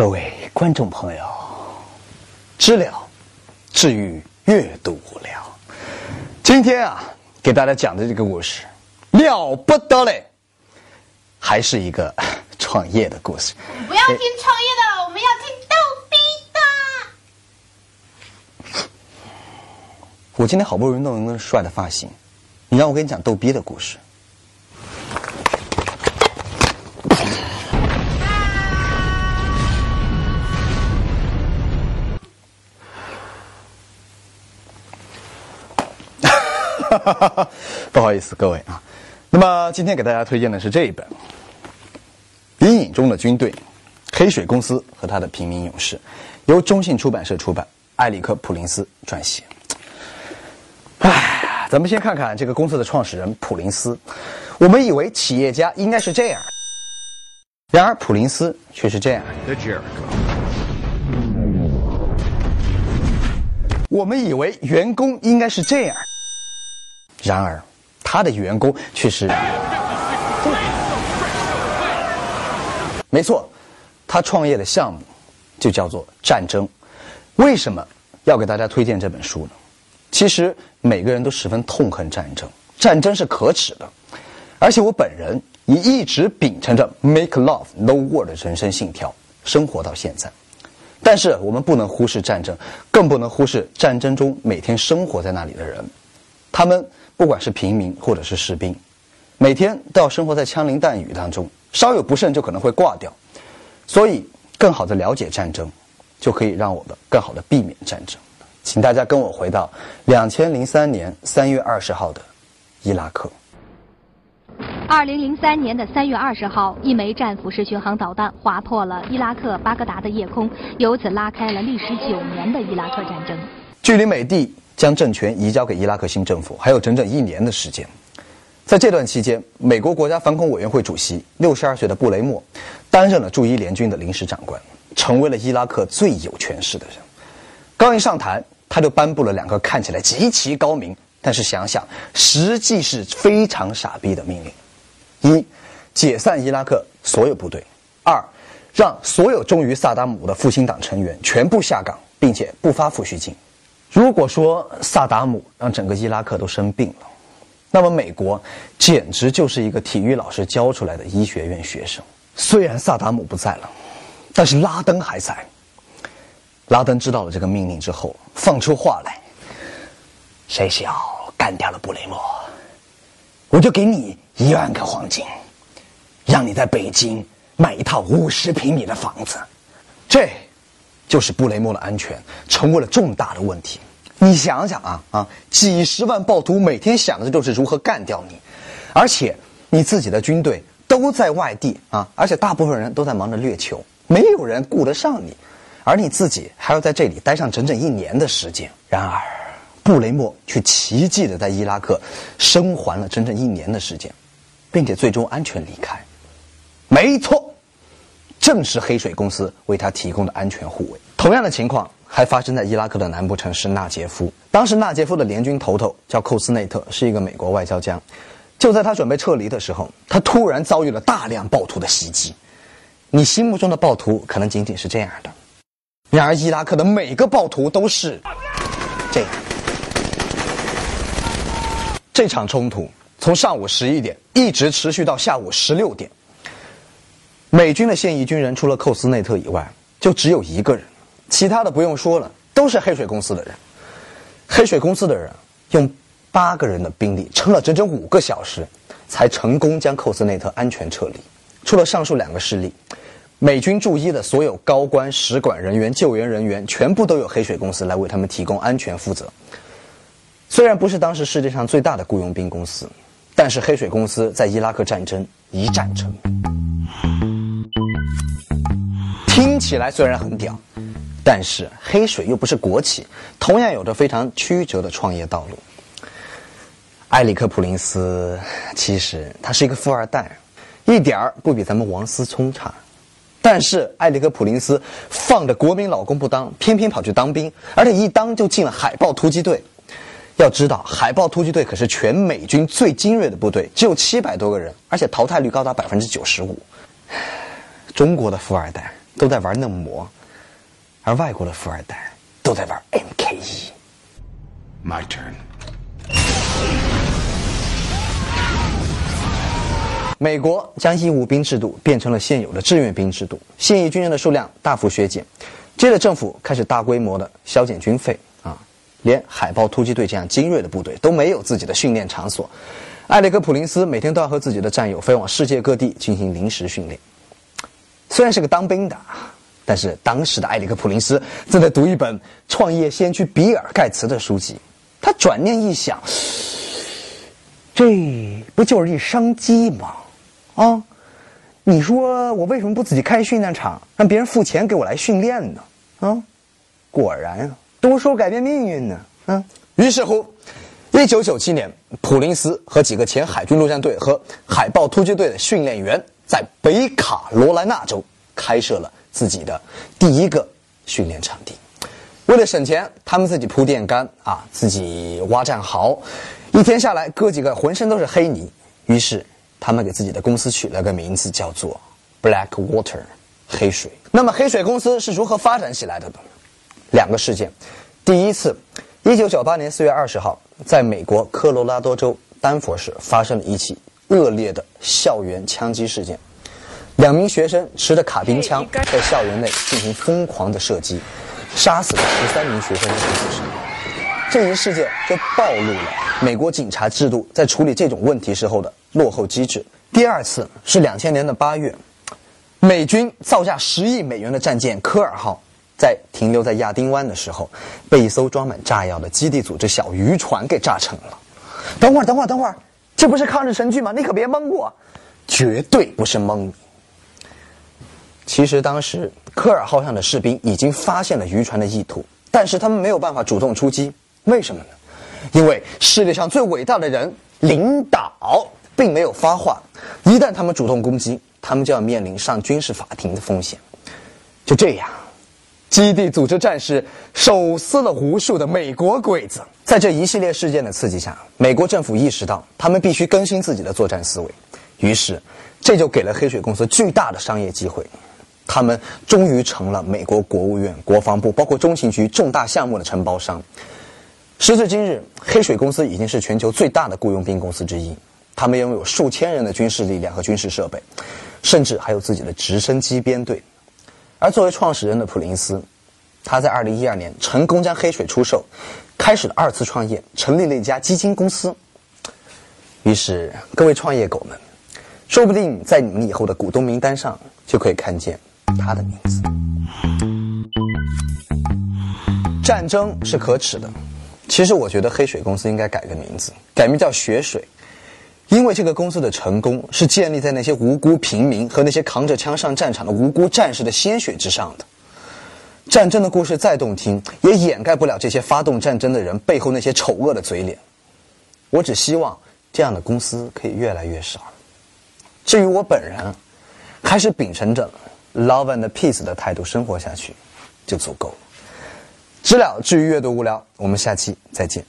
各位观众朋友，知了治愈阅读无聊。今天啊，给大家讲的这个故事了不得嘞，还是一个创业的故事。不要听创业的，我们要听逗逼的。我今天好不容易弄一个帅的发型，你让我给你讲逗逼的故事。不好意思，各位啊。那么今天给大家推荐的是这一本《阴影中的军队：黑水公司和他的平民勇士》，由中信出版社出版，埃里克·普林斯撰写。哎，咱们先看看这个公司的创始人普林斯。我们以为企业家应该是这样，然而普林斯却是这样。我们以为员工应该是这样。然而，他的员工却是 没错，他创业的项目就叫做战争。为什么要给大家推荐这本书呢？其实每个人都十分痛恨战争，战争是可耻的。而且我本人也一直秉承着 “make love no war” 的人生信条生活到现在。但是我们不能忽视战争，更不能忽视战争中每天生活在那里的人，他们。不管是平民或者是士兵，每天都要生活在枪林弹雨当中，稍有不慎就可能会挂掉。所以，更好的了解战争，就可以让我们更好的避免战争。请大家跟我回到两千零三年三月二十号的伊拉克。二零零三年的三月二十号，一枚战斧式巡航导弹划破了伊拉克巴格达的夜空，由此拉开了历时九年的伊拉克战争。距离美帝。将政权移交给伊拉克新政府还有整整一年的时间，在这段期间，美国国家反恐委员会主席六十二岁的布雷默担任了驻伊联军的临时长官，成为了伊拉克最有权势的人。刚一上台，他就颁布了两个看起来极其高明，但是想想实际是非常傻逼的命令：一、解散伊拉克所有部队；二、让所有忠于萨达姆的复兴党成员全部下岗，并且不发抚恤金。如果说萨达姆让整个伊拉克都生病了，那么美国简直就是一个体育老师教出来的医学院学生。虽然萨达姆不在了，但是拉登还在。拉登知道了这个命令之后，放出话来：“谁要干掉了布雷默，我就给你一万个黄金，让你在北京买一套五十平米的房子。”这。就是布雷默的安全成为了重大的问题。你想想啊啊，几十万暴徒每天想的就是如何干掉你，而且你自己的军队都在外地啊，而且大部分人都在忙着掠球，没有人顾得上你，而你自己还要在这里待上整整一年的时间。然而，布雷默却奇迹的在伊拉克生还了整整一年的时间，并且最终安全离开。没错。正是黑水公司为他提供的安全护卫。同样的情况还发生在伊拉克的南部城市纳杰夫。当时纳杰夫的联军头头叫寇斯内特，是一个美国外交家。就在他准备撤离的时候，他突然遭遇了大量暴徒的袭击。你心目中的暴徒可能仅仅是这样的，然而伊拉克的每个暴徒都是这样。这场冲突从上午十一点一直持续到下午十六点。美军的现役军人除了寇斯内特以外，就只有一个人，其他的不用说了，都是黑水公司的人。黑水公司的人用八个人的兵力撑了整整五个小时，才成功将寇斯内特安全撤离。除了上述两个事例，美军驻伊的所有高官、使馆人员、救援人员，全部都有黑水公司来为他们提供安全负责。虽然不是当时世界上最大的雇佣兵公司，但是黑水公司在伊拉克战争一战成名。听起来虽然很屌，但是黑水又不是国企，同样有着非常曲折的创业道路。埃里克·普林斯其实他是一个富二代，一点儿不比咱们王思聪差。但是埃里克·普林斯放着国民老公不当，偏偏跑去当兵，而且一当就进了海豹突击队。要知道，海豹突击队可是全美军最精锐的部队，只有七百多个人，而且淘汰率高达百分之九十五。中国的富二代。都在玩嫩模，而外国的富二代都在玩 MKE。My turn. 美国将义务兵制度变成了现有的志愿兵制度，现役军人的数量大幅削减。接着，政府开始大规模的削减军费啊，连海豹突击队这样精锐的部队都没有自己的训练场所。艾里克·普林斯每天都要和自己的战友飞往世界各地进行临时训练。虽然是个当兵的，但是当时的埃里克·普林斯正在读一本创业先驱比尔·盖茨的书籍。他转念一想，这不就是一商机吗？啊，你说我为什么不自己开训练场，让别人付钱给我来训练呢？啊，果然啊，读书改变命运呢。啊，于是乎，一九九七年，普林斯和几个前海军陆战队和海豹突击队的训练员在北卡罗来纳州开设了自己的第一个训练场地。为了省钱，他们自己铺电杆啊，自己挖战壕，一天下来，哥几个浑身都是黑泥。于是。他们给自己的公司取了个名字，叫做 Blackwater，黑水。那么黑水公司是如何发展起来的呢？两个事件。第一次，一九九八年四月二十号，在美国科罗拉多州丹佛市发生了一起恶劣的校园枪击事件，两名学生持着卡宾枪在校园内进行疯狂的射击，杀死了十三名学生的学生。这一事件就暴露了美国警察制度在处理这种问题时候的落后机制。第二次是两千年的八月，美军造价十亿美元的战舰科尔号在停留在亚丁湾的时候，被一艘装满炸药的基地组织小渔船给炸沉了。等会儿，等会儿，等会儿，这不是抗日神剧吗？你可别蒙我，绝对不是蒙你。其实当时科尔号上的士兵已经发现了渔船的意图，但是他们没有办法主动出击。为什么呢？因为世界上最伟大的人领导并没有发话，一旦他们主动攻击，他们就要面临上军事法庭的风险。就这样，基地组织战士手撕了无数的美国鬼子。在这一系列事件的刺激下，美国政府意识到他们必须更新自己的作战思维，于是这就给了黑水公司巨大的商业机会。他们终于成了美国国务院、国防部，包括中情局重大项目的承包商。时至今日，黑水公司已经是全球最大的雇佣兵公司之一。他们拥有数千人的军事力量和军事设备，甚至还有自己的直升机编队。而作为创始人的普林斯，他在2012年成功将黑水出售，开始了二次创业，成立了一家基金公司。于是，各位创业狗们，说不定在你们以后的股东名单上就可以看见他的名字。战争是可耻的。其实我觉得黑水公司应该改个名字，改名叫血水，因为这个公司的成功是建立在那些无辜平民和那些扛着枪上战场的无辜战士的鲜血之上的。战争的故事再动听，也掩盖不了这些发动战争的人背后那些丑恶的嘴脸。我只希望这样的公司可以越来越少。至于我本人，还是秉承着 love and peace 的态度生活下去，就足够了。知了至于阅读无聊，我们下期再见。